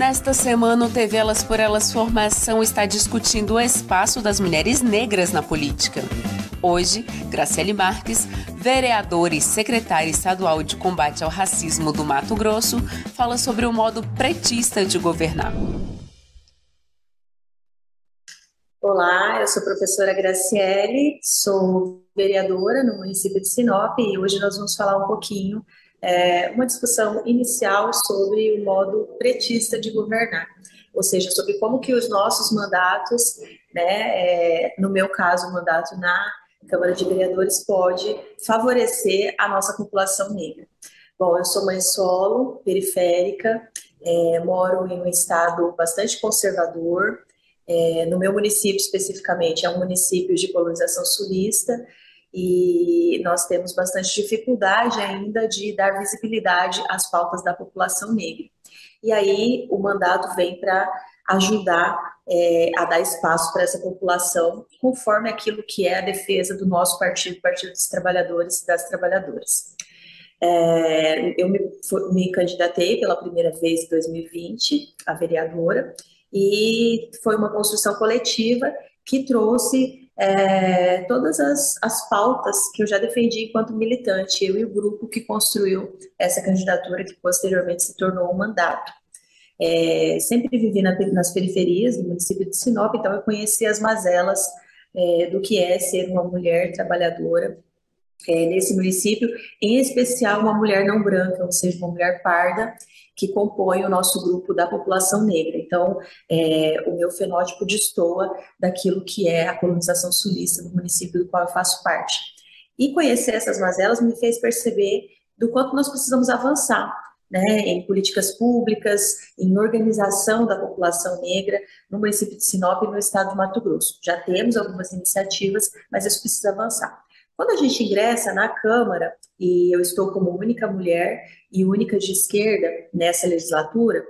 Nesta semana, o TV Elas por Elas Formação está discutindo o espaço das mulheres negras na política. Hoje, Graciele Marques, vereadora e secretária estadual de combate ao racismo do Mato Grosso, fala sobre o modo pretista de governar. Olá, eu sou a professora Graciele, sou vereadora no município de Sinop e hoje nós vamos falar um pouquinho é, uma discussão inicial sobre o modo pretista de governar, ou seja, sobre como que os nossos mandatos, né, é, no meu caso, o mandato na Câmara de Vereadores pode favorecer a nossa população negra. Bom, eu sou mãe solo, periférica, é, moro em um estado bastante conservador, é, no meu município especificamente é um município de colonização sulista, e nós temos bastante dificuldade ainda de dar visibilidade às pautas da população negra. E aí o mandato vem para ajudar é, a dar espaço para essa população, conforme aquilo que é a defesa do nosso partido, Partido dos Trabalhadores e das Trabalhadoras. É, eu me, me candidatei pela primeira vez em 2020 a vereadora e foi uma construção coletiva que trouxe é, todas as, as pautas que eu já defendi enquanto militante, eu e o grupo que construiu essa candidatura, que posteriormente se tornou um mandato. É, sempre vivi na, nas periferias do município de Sinop, então eu conheci as mazelas é, do que é ser uma mulher trabalhadora é, nesse município, em especial uma mulher não branca, ou seja, uma mulher parda, que compõe o nosso grupo da população negra. Então, é, o meu fenótipo destoa daquilo que é a colonização sulista do município do qual eu faço parte. E conhecer essas mazelas me fez perceber do quanto nós precisamos avançar né, em políticas públicas, em organização da população negra no município de Sinop e no estado de Mato Grosso. Já temos algumas iniciativas, mas isso precisa avançar. Quando a gente ingressa na Câmara, e eu estou como única mulher e única de esquerda nessa legislatura,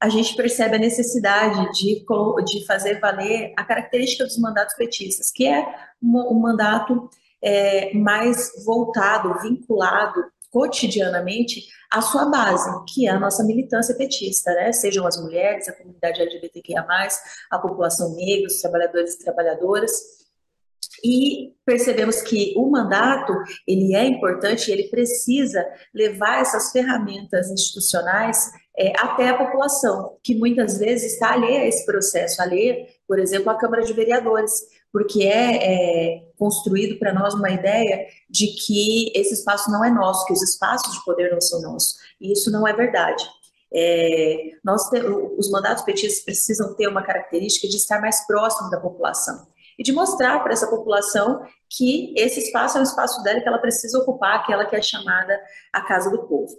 a gente percebe a necessidade de, de fazer valer a característica dos mandatos petistas, que é um, um mandato é, mais voltado, vinculado cotidianamente à sua base, que é a nossa militância petista, né? Sejam as mulheres, a comunidade LGBTQIA+, a população negra, os trabalhadores e trabalhadoras, e percebemos que o mandato ele é importante ele precisa levar essas ferramentas institucionais é, até a população, que muitas vezes está alheia a esse processo, alheia, por exemplo, à Câmara de Vereadores, porque é, é construído para nós uma ideia de que esse espaço não é nosso, que os espaços de poder não são nossos, e isso não é verdade. É, nós os mandatos petistas precisam ter uma característica de estar mais próximo da população e de mostrar para essa população que esse espaço é um espaço dela que ela precisa ocupar, aquela que é chamada a casa do povo.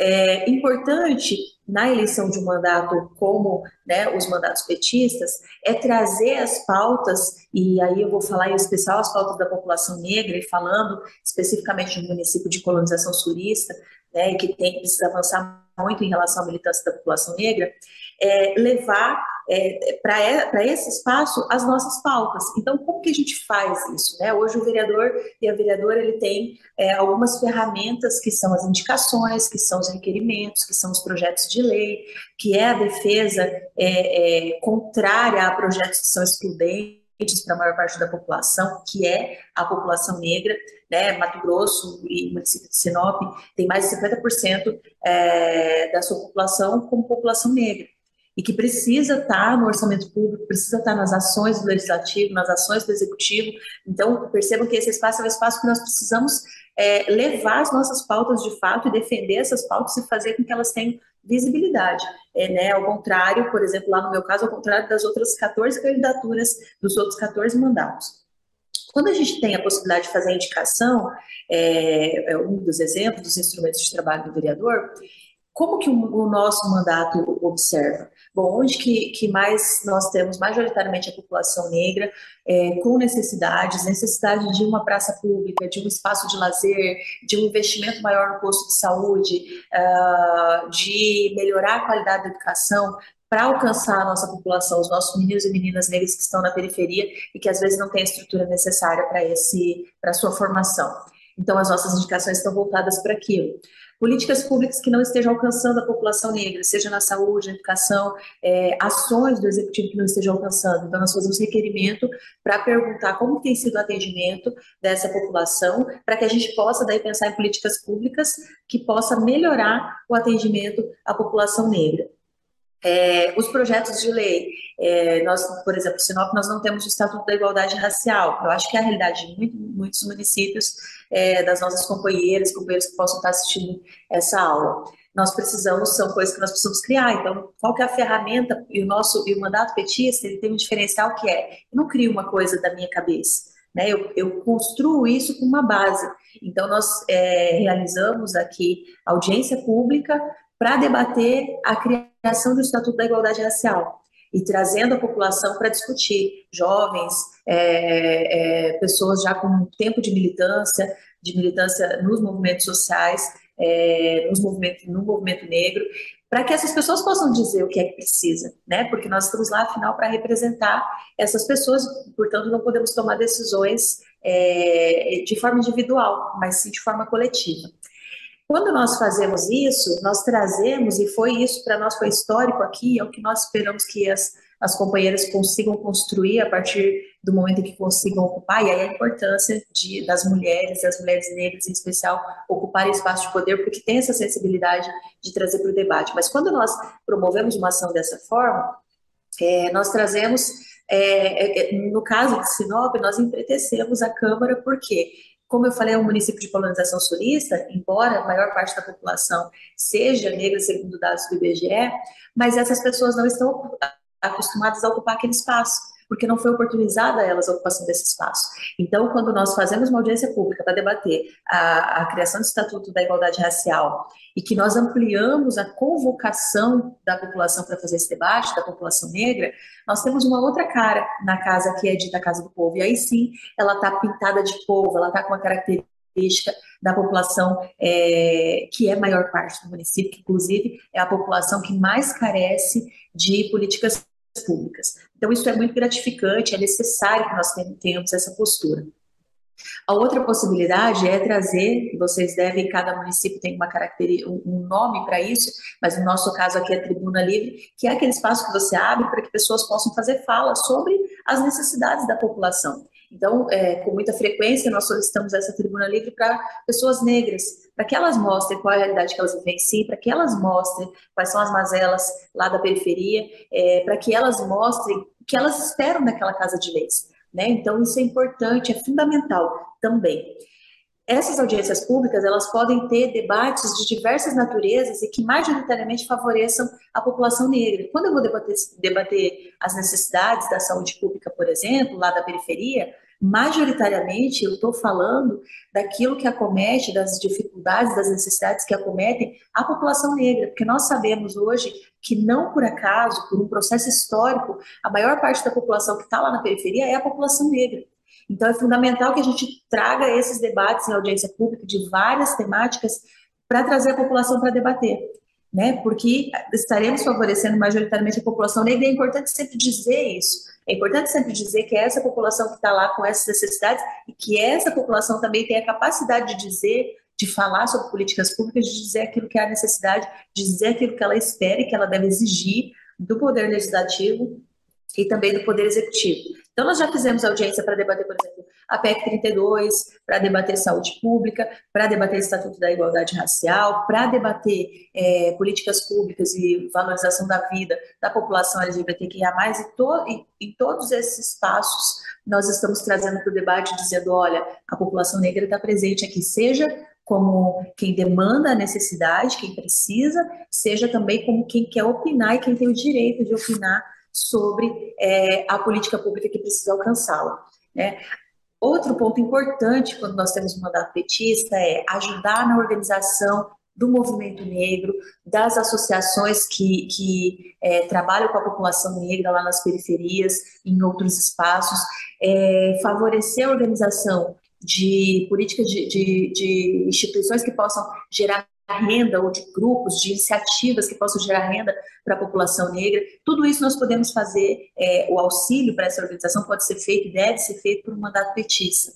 É importante na eleição de um mandato como né, os mandatos petistas é trazer as pautas, e aí eu vou falar em especial as pautas da população negra, e falando especificamente do município de colonização surista, né, que tem precisa avançar muito em relação à militância da população negra, é, levar é, para esse espaço as nossas pautas. Então, como que a gente faz isso? Né? Hoje o vereador e a vereadora ele tem é, algumas ferramentas que são as indicações, que são os requerimentos, que são os projetos de lei, que é a defesa é, é contrária a projetos que são excludentes para a maior parte da população, que é a população negra, né, Mato Grosso e município de Sinop tem mais de 50% é, da sua população como população negra e que precisa estar no orçamento público, precisa estar nas ações do legislativo, nas ações do executivo. Então, percebam que esse espaço é um espaço que nós precisamos é, levar as nossas pautas de fato e defender essas pautas e fazer com que elas tenham visibilidade. É, né, ao contrário, por exemplo, lá no meu caso, ao contrário das outras 14 candidaturas, dos outros 14 mandatos. Quando a gente tem a possibilidade de fazer a indicação, é, é um dos exemplos dos instrumentos de trabalho do vereador, como que o, o nosso mandato observa? Bom, onde que, que mais nós temos majoritariamente a população negra é, com necessidades, necessidade de uma praça pública, de um espaço de lazer, de um investimento maior no posto de saúde, uh, de melhorar a qualidade da educação, para alcançar a nossa população, os nossos meninos e meninas negras que estão na periferia e que às vezes não têm a estrutura necessária para esse para sua formação. Então as nossas indicações estão voltadas para aquilo. Políticas públicas que não estejam alcançando a população negra, seja na saúde, na educação, é, ações do executivo que não estejam alcançando. Então, nós fazemos requerimento para perguntar como tem sido o atendimento dessa população, para que a gente possa daí pensar em políticas públicas que possa melhorar o atendimento à população negra. É, os projetos de lei, é, nós, por exemplo, Sinop, nós não temos o Estatuto da Igualdade Racial. Eu acho que é a realidade de muito, muitos municípios, é, das nossas companheiras, companheiros que possam estar assistindo essa aula. Nós precisamos, são coisas que nós precisamos criar. Então, qual que é a ferramenta e o nosso e o mandato petista? Ele tem um diferencial que é: eu não crio uma coisa da minha cabeça. Né, eu, eu, construo isso com uma base. Então, nós é, realizamos aqui audiência pública para debater a criação do Estatuto da Igualdade Racial e trazendo a população para discutir, jovens, é, é, pessoas já com tempo de militância, de militância nos movimentos sociais, é, nos movimentos, no movimento negro, para que essas pessoas possam dizer o que é que precisa, né? Porque nós estamos lá, afinal, para representar essas pessoas, portanto, não podemos tomar decisões é, de forma individual, mas sim de forma coletiva. Quando nós fazemos isso, nós trazemos, e foi isso para nós, foi histórico aqui, é o que nós esperamos que as, as companheiras consigam construir a partir do momento em que consigam ocupar, e aí a importância de, das mulheres, das mulheres negras em especial, ocuparem espaço de poder, porque tem essa sensibilidade de trazer para o debate. Mas quando nós promovemos uma ação dessa forma, é, nós trazemos, é, é, no caso de Sinop, nós empretecemos a Câmara, porque como eu falei, é um município de colonização sulista, embora a maior parte da população seja negra, segundo dados do IBGE, mas essas pessoas não estão acostumadas a ocupar aquele espaço porque não foi oportunizada a elas a ocupação desse espaço. Então, quando nós fazemos uma audiência pública para debater a, a criação do Estatuto da Igualdade Racial e que nós ampliamos a convocação da população para fazer esse debate, da população negra, nós temos uma outra cara na casa que é dita Casa do Povo. E aí sim, ela está pintada de povo, ela está com uma característica da população é, que é a maior parte do município, que inclusive é a população que mais carece de políticas públicas. Então, isso é muito gratificante, é necessário que nós tenhamos essa postura. A outra possibilidade é trazer, vocês devem, cada município tem uma característica, um nome para isso, mas no nosso caso aqui é Tribuna Livre, que é aquele espaço que você abre para que pessoas possam fazer fala sobre as necessidades da população. Então, é, com muita frequência, nós solicitamos essa tribuna livre para pessoas negras, para que elas mostrem qual é a realidade que elas vivenciam, para que elas mostrem quais são as mazelas lá da periferia, é, para que elas mostrem o que elas esperam daquela casa de leis. Né? Então, isso é importante, é fundamental também. Essas audiências públicas, elas podem ter debates de diversas naturezas e que majoritariamente favoreçam a população negra. Quando eu vou debater, debater as necessidades da saúde pública, por exemplo, lá da periferia, majoritariamente eu estou falando daquilo que acomete, das dificuldades, das necessidades que acometem a população negra, porque nós sabemos hoje que não por acaso, por um processo histórico, a maior parte da população que está lá na periferia é a população negra. Então é fundamental que a gente traga esses debates em audiência pública de várias temáticas para trazer a população para debater né? Porque estaremos favorecendo majoritariamente a população negra. É importante sempre dizer isso. É importante sempre dizer que é essa população que está lá com essas necessidades e que essa população também tem a capacidade de dizer, de falar sobre políticas públicas, de dizer aquilo que é a necessidade, de dizer aquilo que ela espera e que ela deve exigir do poder legislativo e também do poder executivo. Então, nós já fizemos audiência para debater, por exemplo, a PEC 32, para debater saúde pública, para debater Estatuto da Igualdade Racial, para debater é, políticas públicas e valorização da vida da população LGBTQIA+, e, to, e em todos esses espaços nós estamos trazendo para o debate, dizendo, olha, a população negra está presente aqui, seja como quem demanda a necessidade, quem precisa, seja também como quem quer opinar e quem tem o direito de opinar sobre é, a política pública que precisa alcançá-la. Né? Outro ponto importante quando nós temos um mandato petista é ajudar na organização do movimento negro, das associações que, que é, trabalham com a população negra lá nas periferias, em outros espaços, é, favorecer a organização de políticas de, de, de instituições que possam gerar renda ou de grupos, de iniciativas que possam gerar renda para a população negra. Tudo isso nós podemos fazer, é, o auxílio para essa organização pode ser feito deve ser feito por um mandato petista.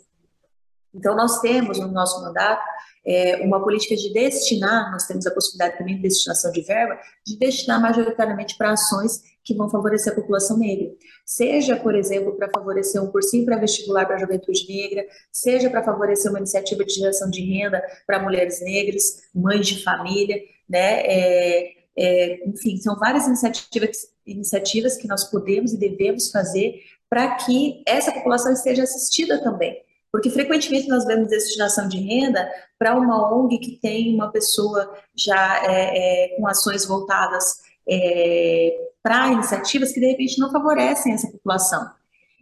Então, nós temos no nosso mandato é, uma política de destinar, nós temos a possibilidade também de destinação de verba, de destinar majoritariamente para ações que vão favorecer a população negra. Seja, por exemplo, para favorecer um cursinho pré-vestibular para a juventude negra, seja para favorecer uma iniciativa de geração de renda para mulheres negras, mães de família, né? É, é, enfim, são várias iniciativas, iniciativas que nós podemos e devemos fazer para que essa população esteja assistida também. Porque frequentemente nós vemos destinação de renda para uma ONG que tem uma pessoa já é, é, com ações voltadas é, para iniciativas que de repente não favorecem essa população.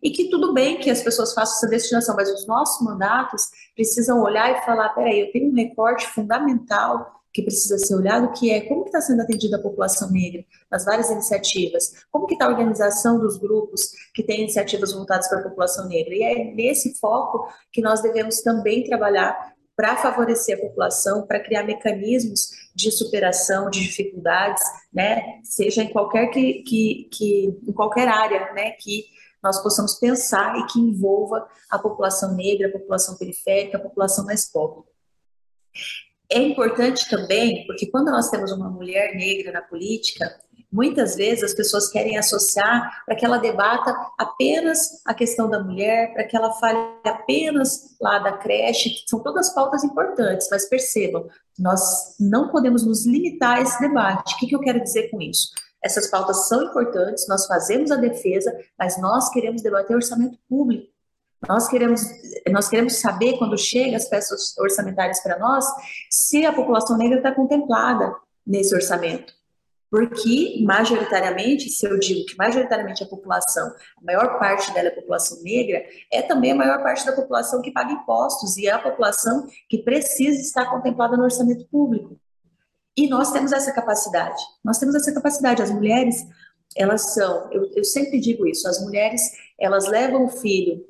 E que tudo bem que as pessoas façam essa destinação, mas os nossos mandatos precisam olhar e falar: peraí, eu tenho um recorte fundamental que precisa ser olhado, que é como está sendo atendida a população negra nas várias iniciativas, como que está a organização dos grupos que têm iniciativas voltadas para a população negra. E é nesse foco que nós devemos também trabalhar para favorecer a população, para criar mecanismos de superação de dificuldades, né, seja em qualquer que, que, que em qualquer área, né, que nós possamos pensar e que envolva a população negra, a população periférica, a população mais pobre. É importante também, porque quando nós temos uma mulher negra na política, muitas vezes as pessoas querem associar para que ela debata apenas a questão da mulher, para que ela fale apenas lá da creche, que são todas pautas importantes, mas percebam, nós não podemos nos limitar a esse debate. O que, que eu quero dizer com isso? Essas pautas são importantes, nós fazemos a defesa, mas nós queremos debater orçamento público. Nós queremos, nós queremos saber, quando chega as peças orçamentárias para nós, se a população negra está contemplada nesse orçamento. Porque, majoritariamente, se eu digo que majoritariamente a população, a maior parte dela é a população negra, é também a maior parte da população que paga impostos e é a população que precisa estar contemplada no orçamento público. E nós temos essa capacidade. Nós temos essa capacidade. As mulheres, elas são, eu, eu sempre digo isso, as mulheres, elas levam o filho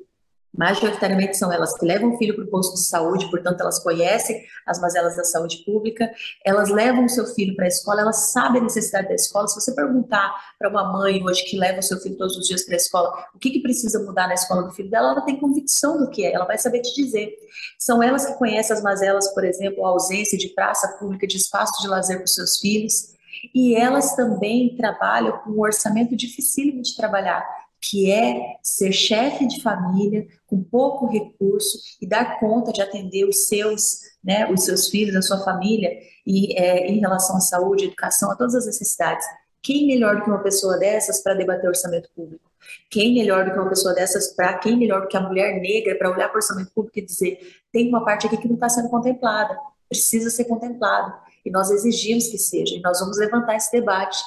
majoritariamente são elas que levam o filho para o posto de saúde, portanto, elas conhecem as mazelas da saúde pública, elas levam o seu filho para a escola, elas sabem a necessidade da escola. Se você perguntar para uma mãe hoje que leva o seu filho todos os dias para a escola, o que, que precisa mudar na escola do filho dela, ela tem convicção do que é, ela vai saber te dizer. São elas que conhecem as mazelas, por exemplo, a ausência de praça pública, de espaço de lazer para os seus filhos, e elas também trabalham com um orçamento dificílimo de trabalhar que é ser chefe de família com pouco recurso e dar conta de atender os seus, né, os seus filhos, a sua família e é, em relação à saúde, educação, a todas as necessidades. Quem melhor do que uma pessoa dessas para debater orçamento público? Quem melhor do que uma pessoa dessas para quem melhor do que a mulher negra para olhar para o orçamento público e dizer tem uma parte aqui que não está sendo contemplada, precisa ser contemplado e nós exigimos que seja e nós vamos levantar esse debate.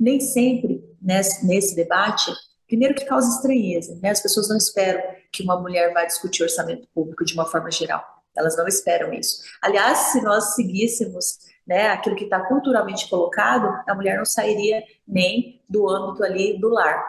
Nem sempre nesse, nesse debate Primeiro que causa estranheza, né? As pessoas não esperam que uma mulher vá discutir orçamento público de uma forma geral. Elas não esperam isso. Aliás, se nós seguíssemos né, aquilo que está culturalmente colocado, a mulher não sairia nem do âmbito ali do lar,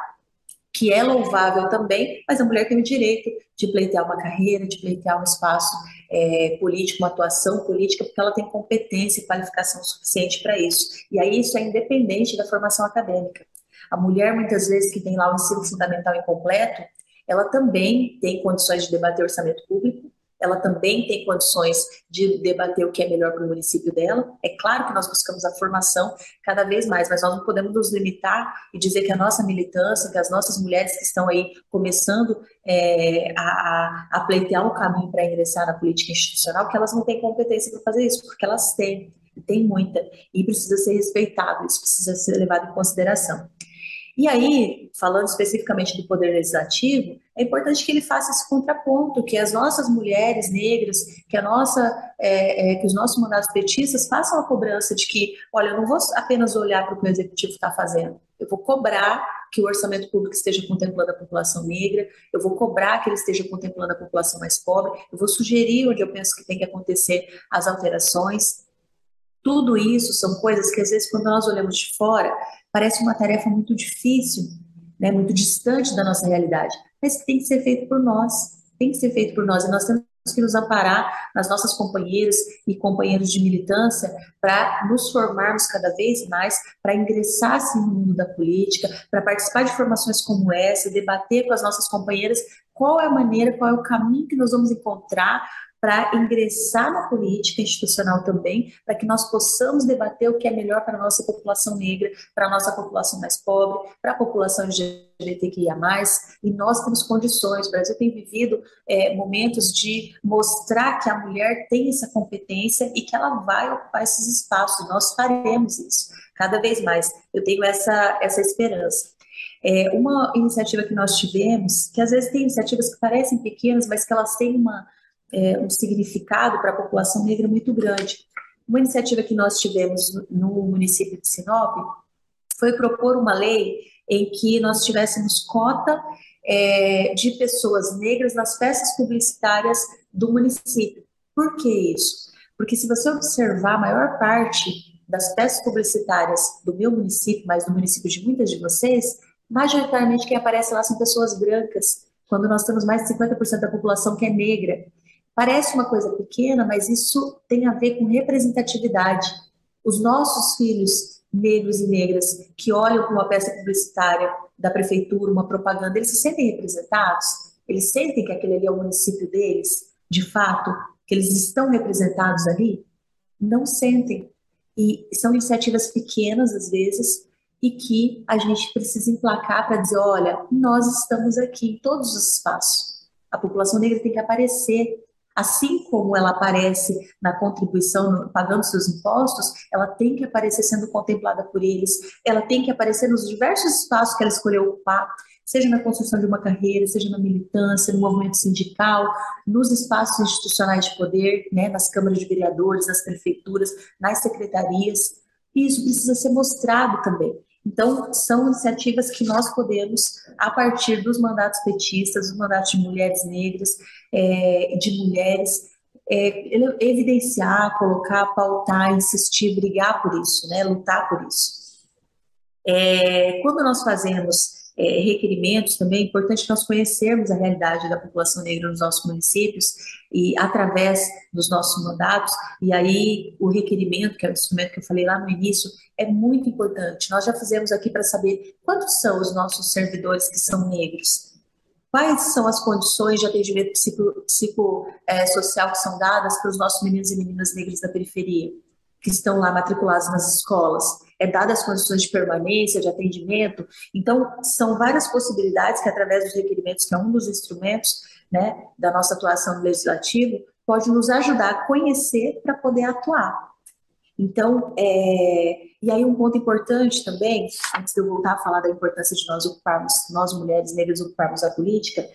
que é louvável também, mas a mulher tem o direito de pleitear uma carreira, de pleitear um espaço é, político, uma atuação política, porque ela tem competência e qualificação suficiente para isso. E aí isso é independente da formação acadêmica. A mulher, muitas vezes, que tem lá o ensino fundamental incompleto, ela também tem condições de debater orçamento público, ela também tem condições de debater o que é melhor para o município dela. É claro que nós buscamos a formação cada vez mais, mas nós não podemos nos limitar e dizer que a nossa militância, que as nossas mulheres que estão aí começando é, a, a pleitear um caminho para ingressar na política institucional, que elas não têm competência para fazer isso, porque elas têm, e tem muita, e precisa ser respeitado, isso precisa ser levado em consideração. E aí, falando especificamente do Poder Legislativo, é importante que ele faça esse contraponto, que as nossas mulheres negras, que a nossa, é, é, que os nossos mandatos petistas façam a cobrança de que, olha, eu não vou apenas olhar para o que o executivo está fazendo, eu vou cobrar que o orçamento público esteja contemplando a população negra, eu vou cobrar que ele esteja contemplando a população mais pobre, eu vou sugerir onde eu penso que tem que acontecer as alterações, Tudo isso são coisas que, às vezes, quando nós olhamos de fora, parece uma tarefa muito difícil, né, muito distante da nossa realidade, mas que tem que ser feito por nós, tem que ser feito por nós, e nós temos que nos amparar nas nossas companheiras e companheiros de militância para nos formarmos cada vez mais, para ingressar assim, no mundo da política, para participar de formações como essa, debater com as nossas companheiras qual é a maneira, qual é o caminho que nós vamos encontrar para ingressar na política institucional também, para que nós possamos debater o que é melhor para a nossa população negra, para a nossa população mais pobre, para a população LGBTQIA+, e nós temos condições, o Brasil tem vivido é, momentos de mostrar que a mulher tem essa competência e que ela vai ocupar esses espaços, nós faremos isso, cada vez mais, eu tenho essa, essa esperança. É, uma iniciativa que nós tivemos, que às vezes tem iniciativas que parecem pequenas, mas que elas têm uma, é, um significado para a população negra muito grande. Uma iniciativa que nós tivemos no, no município de Sinop foi propor uma lei em que nós tivéssemos cota é, de pessoas negras nas peças publicitárias do município. Por que isso? Porque se você observar, a maior parte das peças publicitárias do meu município, mas do município de muitas de vocês, majoritariamente quem aparece lá são pessoas brancas, quando nós temos mais de 50% da população que é negra. Parece uma coisa pequena, mas isso tem a ver com representatividade. Os nossos filhos negros e negras que olham para uma peça publicitária da prefeitura, uma propaganda, eles se sentem representados? Eles sentem que aquele ali é o município deles, de fato, que eles estão representados ali? Não sentem. E são iniciativas pequenas, às vezes, e que a gente precisa emplacar para dizer: olha, nós estamos aqui em todos os espaços. A população negra tem que aparecer Assim como ela aparece na contribuição, pagando seus impostos, ela tem que aparecer sendo contemplada por eles, ela tem que aparecer nos diversos espaços que ela escolheu ocupar, seja na construção de uma carreira, seja na militância, no movimento sindical, nos espaços institucionais de poder, né, nas câmaras de vereadores, nas prefeituras, nas secretarias. E isso precisa ser mostrado também. Então, são iniciativas que nós podemos, a partir dos mandatos petistas, dos mandatos de mulheres negras, é, de mulheres, é, evidenciar, colocar, pautar, insistir, brigar por isso, né, lutar por isso. É, quando nós fazemos é, requerimentos também, é importante nós conhecermos a realidade da população negra nos nossos municípios e através dos nossos mandatos, e aí o requerimento, que é o instrumento que eu falei lá no início, é muito importante. Nós já fizemos aqui para saber quantos são os nossos servidores que são negros, quais são as condições de atendimento psicossocial psico, é, que são dadas para os nossos meninos e meninas negras da periferia, que estão lá matriculados nas escolas é dadas as condições de permanência, de atendimento. Então, são várias possibilidades que, através dos requerimentos, que é um dos instrumentos né, da nossa atuação no legislativo, pode nos ajudar a conhecer para poder atuar. Então, é, e aí um ponto importante também, antes de eu voltar a falar da importância de nós ocuparmos, nós mulheres negras ocuparmos a política,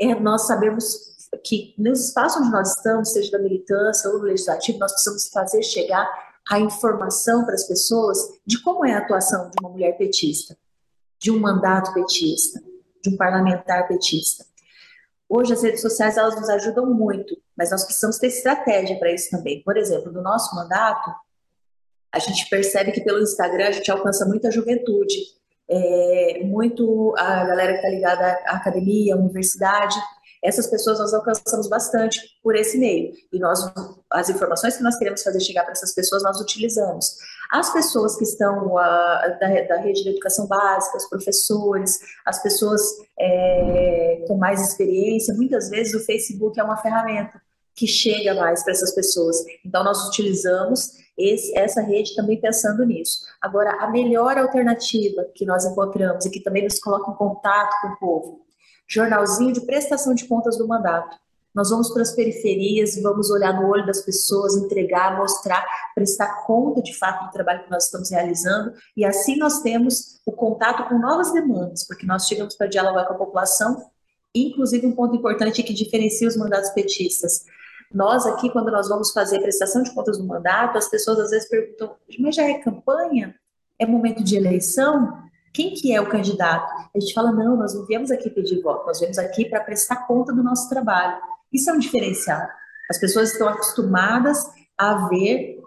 é nós sabemos que no espaço onde nós estamos, seja da militância ou no legislativo, nós precisamos fazer chegar a informação para as pessoas de como é a atuação de uma mulher petista, de um mandato petista, de um parlamentar petista. Hoje as redes sociais elas nos ajudam muito, mas nós precisamos ter estratégia para isso também. Por exemplo, no nosso mandato, a gente percebe que pelo Instagram a gente alcança muita juventude, é, muito a galera que está ligada à academia, à universidade, essas pessoas nós alcançamos bastante por esse meio. E nós, as informações que nós queremos fazer chegar para essas pessoas, nós utilizamos. As pessoas que estão uh, da, da, rede de educação básica, os professores, as pessoas é, com mais experiência, muitas vezes o Facebook é uma ferramenta que chega mais para essas pessoas. Então, nós utilizamos esse, essa rede também pensando nisso. Agora, a melhor alternativa que nós encontramos e que também nos coloca em contato com o povo jornalzinho de prestação de contas do mandato. Nós vamos para as periferias, vamos olhar no olho das pessoas, entregar, mostrar, prestar conta de fato do trabalho que nós estamos realizando, e assim nós temos o contato com novas demandas, porque nós chegamos para dialogar com a população, inclusive um ponto importante que diferencia os mandatos petistas. Nós aqui, quando nós vamos fazer prestação de contas do mandato, as pessoas às vezes perguntam, mas já é campanha? É momento de eleição? Quem que é o candidato? A gente fala, não, nós não viemos aqui pedir voto, nós viemos aqui para prestar conta do nosso trabalho. Isso é um diferencial. As pessoas estão acostumadas a ver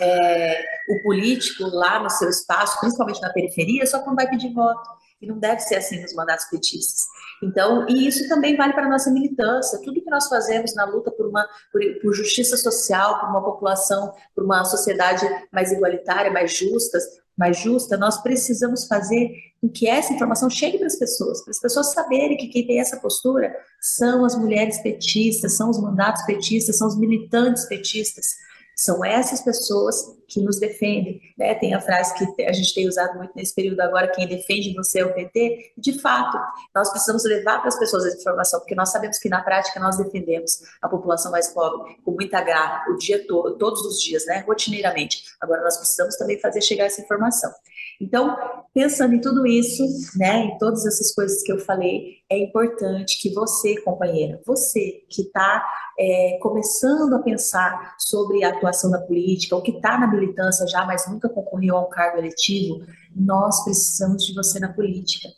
é, o político lá no seu espaço, principalmente na periferia, só quando vai pedir voto. E não deve ser assim nos mandatos petistas. Então, e isso também vale para a nossa militância. Tudo que nós fazemos na luta por uma por, por, justiça social, por uma população, por uma sociedade mais igualitária, mais justa, mais justa, nós precisamos fazer com que essa informação chegue para as pessoas, para as pessoas saberem que quem tem essa postura são as mulheres petistas, são os mandatos petistas, são os militantes petistas. São essas pessoas que nos defendem. Né? Tem a frase que a gente tem usado muito nesse período agora: quem defende você é o PT. De fato, nós precisamos levar para as pessoas essa informação, porque nós sabemos que na prática nós defendemos a população mais pobre com muita garra, o dia todo, todos os dias, né? rotineiramente. Agora, nós precisamos também fazer chegar essa informação. Então, pensando em tudo isso, né, em todas essas coisas que eu falei, é importante que você, companheira, você que está é, começando a pensar sobre a atuação da política, ou que está na militância já, mas nunca concorreu a um cargo eletivo, nós precisamos de você na política.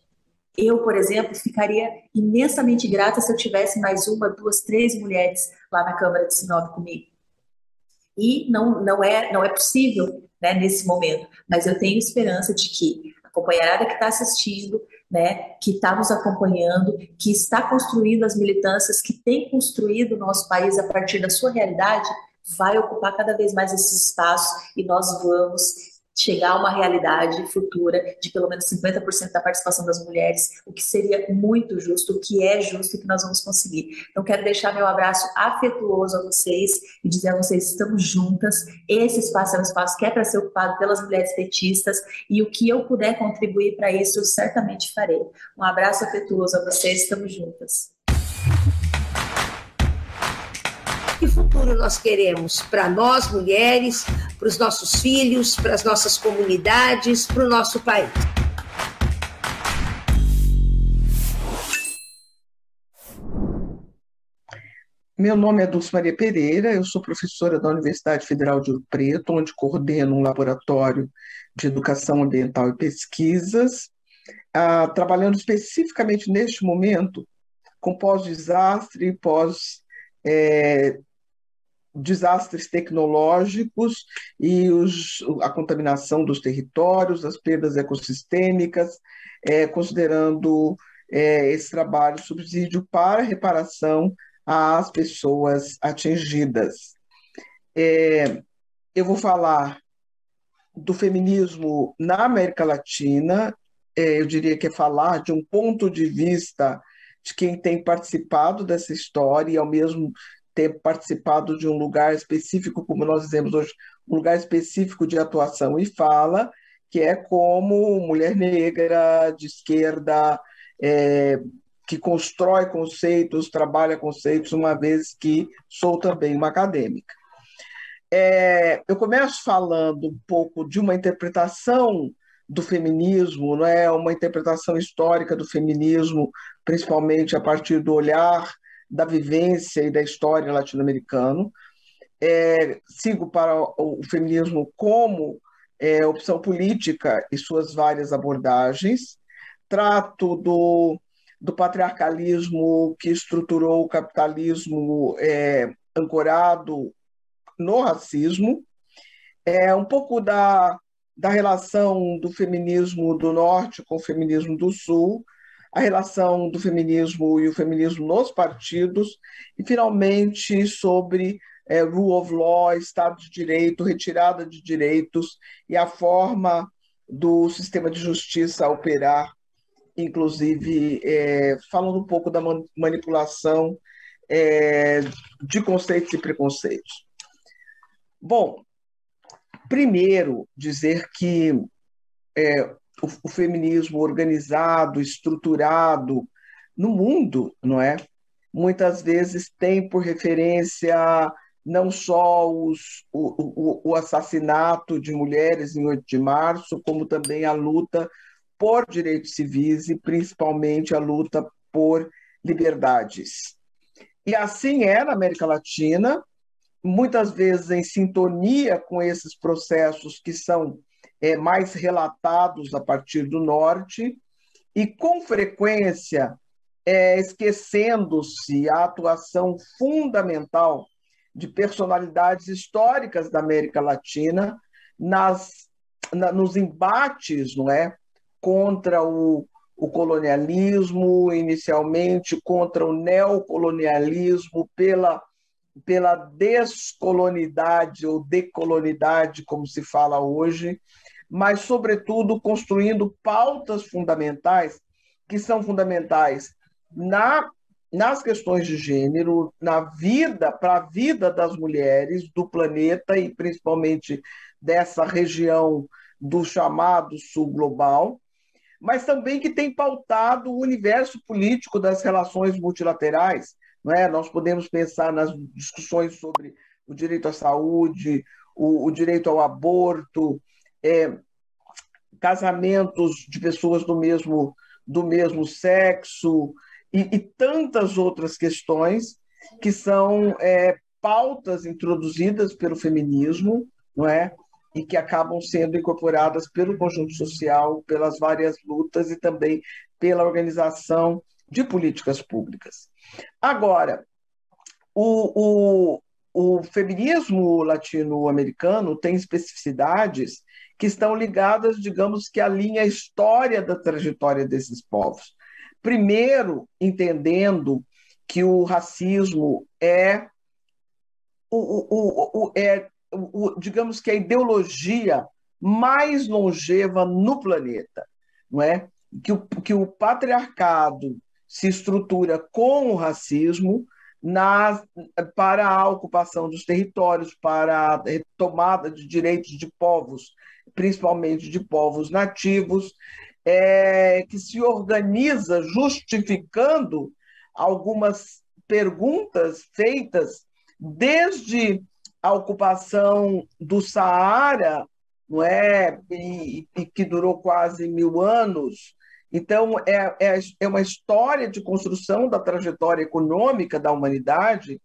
Eu, por exemplo, ficaria imensamente grata se eu tivesse mais uma, duas, três mulheres lá na Câmara de Sinop comigo. E não, não, é, não é possível né, nesse momento, mas eu tenho esperança de que a companheirada que está assistindo, né, que está nos acompanhando, que está construindo as militâncias, que tem construído o nosso país a partir da sua realidade, vai ocupar cada vez mais esses espaços e nós vamos chegar a uma realidade futura de pelo menos 50% da participação das mulheres, o que seria muito justo, o que é justo e que nós vamos conseguir. Então, quero deixar meu abraço afetuoso a vocês e dizer a vocês: estamos juntas. Esse espaço é um espaço que é para ser ocupado pelas mulheres petistas e o que eu puder contribuir para isso, eu certamente farei. Um abraço afetuoso a vocês, estamos juntas. Que futuro nós queremos para nós, mulheres, para os nossos filhos, para as nossas comunidades, para o nosso país? Meu nome é Dulce Maria Pereira, eu sou professora da Universidade Federal de Ouro Preto, onde coordeno um laboratório de educação ambiental e pesquisas, ah, trabalhando especificamente neste momento com pós-desastre e pós é, desastres tecnológicos e os, a contaminação dos territórios, as perdas ecossistêmicas, é, considerando é, esse trabalho subsídio para reparação às pessoas atingidas. É, eu vou falar do feminismo na América Latina, é, eu diria que é falar de um ponto de vista de quem tem participado dessa história e, ao mesmo ter participado de um lugar específico, como nós dizemos hoje, um lugar específico de atuação e fala, que é como mulher negra, de esquerda, é, que constrói conceitos, trabalha conceitos, uma vez que sou também uma acadêmica. É, eu começo falando um pouco de uma interpretação do feminismo, não é uma interpretação histórica do feminismo, principalmente a partir do olhar da vivência e da história latino-americano. É, sigo para o feminismo como é, opção política e suas várias abordagens. Trato do, do patriarcalismo que estruturou o capitalismo é, ancorado no racismo. É um pouco da, da relação do feminismo do norte com o feminismo do sul, a relação do feminismo e o feminismo nos partidos, e, finalmente, sobre é, rule of law, Estado de Direito, retirada de direitos e a forma do sistema de justiça operar, inclusive é, falando um pouco da manipulação é, de conceitos e preconceitos. Bom, primeiro, dizer que é, o, o feminismo organizado, estruturado no mundo, não é? Muitas vezes tem por referência não só os, o, o, o, assassinato de mulheres em 8 de março, como também a luta por direitos civis e principalmente a luta por liberdades. E assim é na América Latina, muitas vezes em sintonia com esses processos que são é, mais relatados a partir do norte, e com frequência é, esquecendo-se a atuação fundamental de personalidades históricas da América Latina nas, na, nos embates não é, contra o, o colonialismo, inicialmente contra o neocolonialismo, pela, pela descolonidade ou decolonidade, como se fala hoje, mas, sobretudo, construindo pautas fundamentais, que são fundamentais na, nas questões de gênero, na vida, para a vida das mulheres do planeta e principalmente dessa região do chamado Sul Global, mas também que tem pautado o universo político das relações multilaterais. Não é? Nós podemos pensar nas discussões sobre o direito à saúde, o, o direito ao aborto, é, casamentos de pessoas do mesmo, do mesmo sexo e, e tantas outras questões que são é, pautas introduzidas pelo feminismo, não é? e que acabam sendo incorporadas pelo conjunto social, pelas várias lutas e também pela organização de políticas públicas. Agora, o, o, o feminismo latino-americano tem especificidades que estão ligadas, digamos que à linha história da trajetória desses povos. Primeiro, entendendo que o racismo é, o, o, o, é o, digamos que a ideologia mais longeva no planeta, não é? Que o, que o patriarcado se estrutura com o racismo na, para a ocupação dos territórios, para a retomada de direitos de povos, principalmente de povos nativos, é, que se organiza justificando algumas perguntas feitas desde a ocupação do Saara, não é, e, e que durou quase mil anos. Então, é, é, é uma história de construção da trajetória econômica da humanidade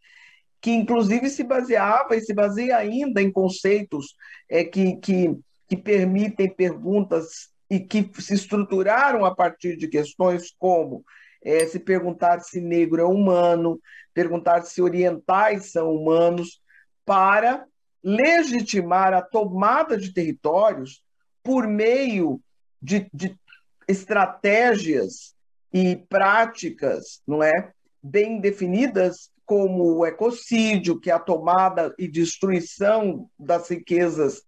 que, inclusive, se baseava e se baseia ainda em conceitos é, que, que, que permitem perguntas e que se estruturaram a partir de questões como é, se perguntar se negro é humano, perguntar se orientais são humanos, para legitimar a tomada de territórios por meio de, de estratégias e práticas, não é, bem definidas como o ecocídio, que é a tomada e destruição das riquezas,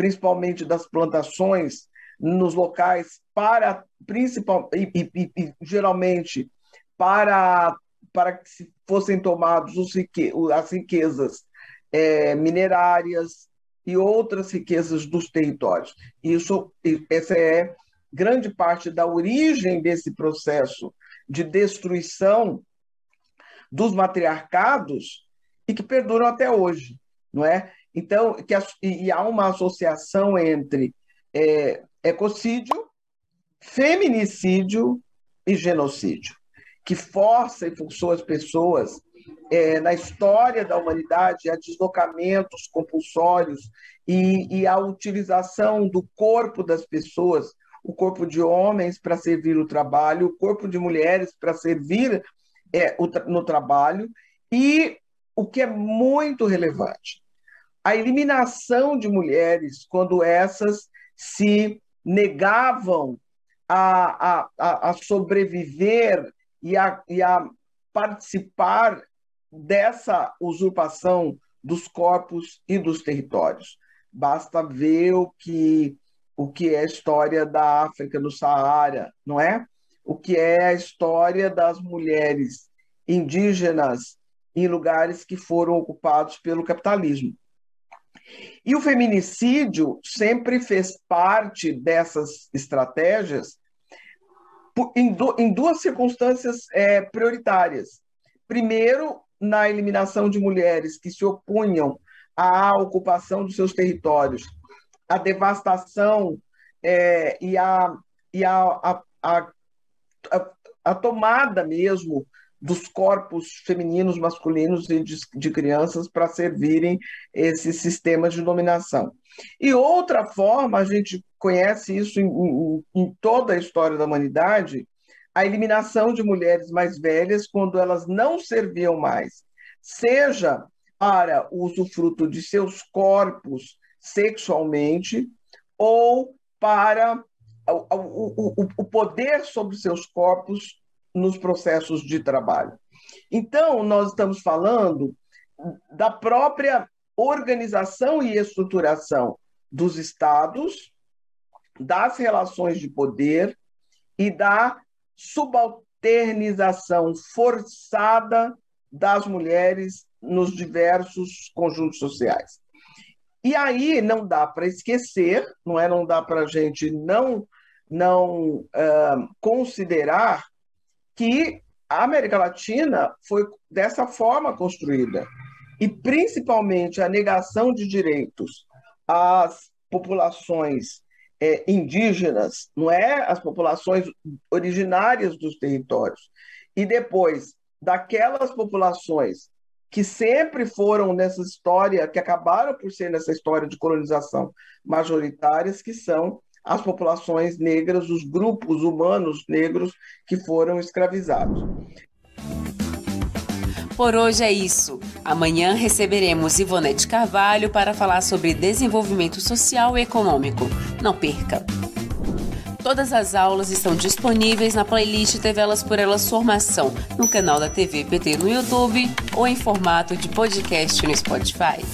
principalmente das plantações nos locais para principal e, e, e geralmente para para que fossem tomados os as riquezas é, minerárias e outras riquezas dos territórios. Isso, essa é grande parte da origem desse processo de destruição dos matriarcados e que perduram até hoje, não é? Então, que, e há uma associação entre é, ecocídio, feminicídio e genocídio, que força e forçou as pessoas é, na história da humanidade a deslocamentos compulsórios e, e a utilização do corpo das pessoas, o corpo de homens para servir o trabalho, o corpo de mulheres para servir é, o, no trabalho, e o que é muito relevante, a eliminação de mulheres quando essas se negavam a, a, a sobreviver e a, e a participar dessa usurpação dos corpos e dos territórios. Basta ver o que o que é a história da África no Saara, não é? O que é a história das mulheres indígenas em lugares que foram ocupados pelo capitalismo. E o feminicídio sempre fez parte dessas estratégias em, duas circunstâncias é, prioritárias. Primeiro, na eliminação de mulheres que se opunham à ocupação dos seus territórios, à devastação é, e, a, a, tomada mesmo dos corpos femininos, masculinos e de, de crianças para servirem esses sistemas de dominação. E outra forma, a gente conhece isso em, em, em toda a história da humanidade, a eliminação de mulheres mais velhas quando elas não serviam mais, seja para o usufruto de seus corpos sexualmente ou para o, o, o poder sobre seus corpos nos processos de trabalho. Então, nós estamos falando da própria organização e estruturação dos estados, das relações de poder e da subalternização forçada das mulheres nos diversos conjuntos sociais. E aí não dá para esquecer, não é? Não dá para a gente não não uh, considerar que a América Latina foi dessa forma construída. E principalmente a negação de direitos às populações é, indígenas, não é, as populações originárias dos territórios. E depois daquelas populações que sempre foram nessa história, que acabaram por ser nessa história de colonização majoritárias, que são as populações negras, os grupos humanos negros que foram escravizados. Por hoje é isso. Amanhã receberemos Ivonete Carvalho para falar sobre desenvolvimento social e econômico. Não perca! Todas as aulas estão disponíveis na playlist TV Elas por Elas Formação, no canal da TV PT no YouTube ou em formato de podcast no Spotify.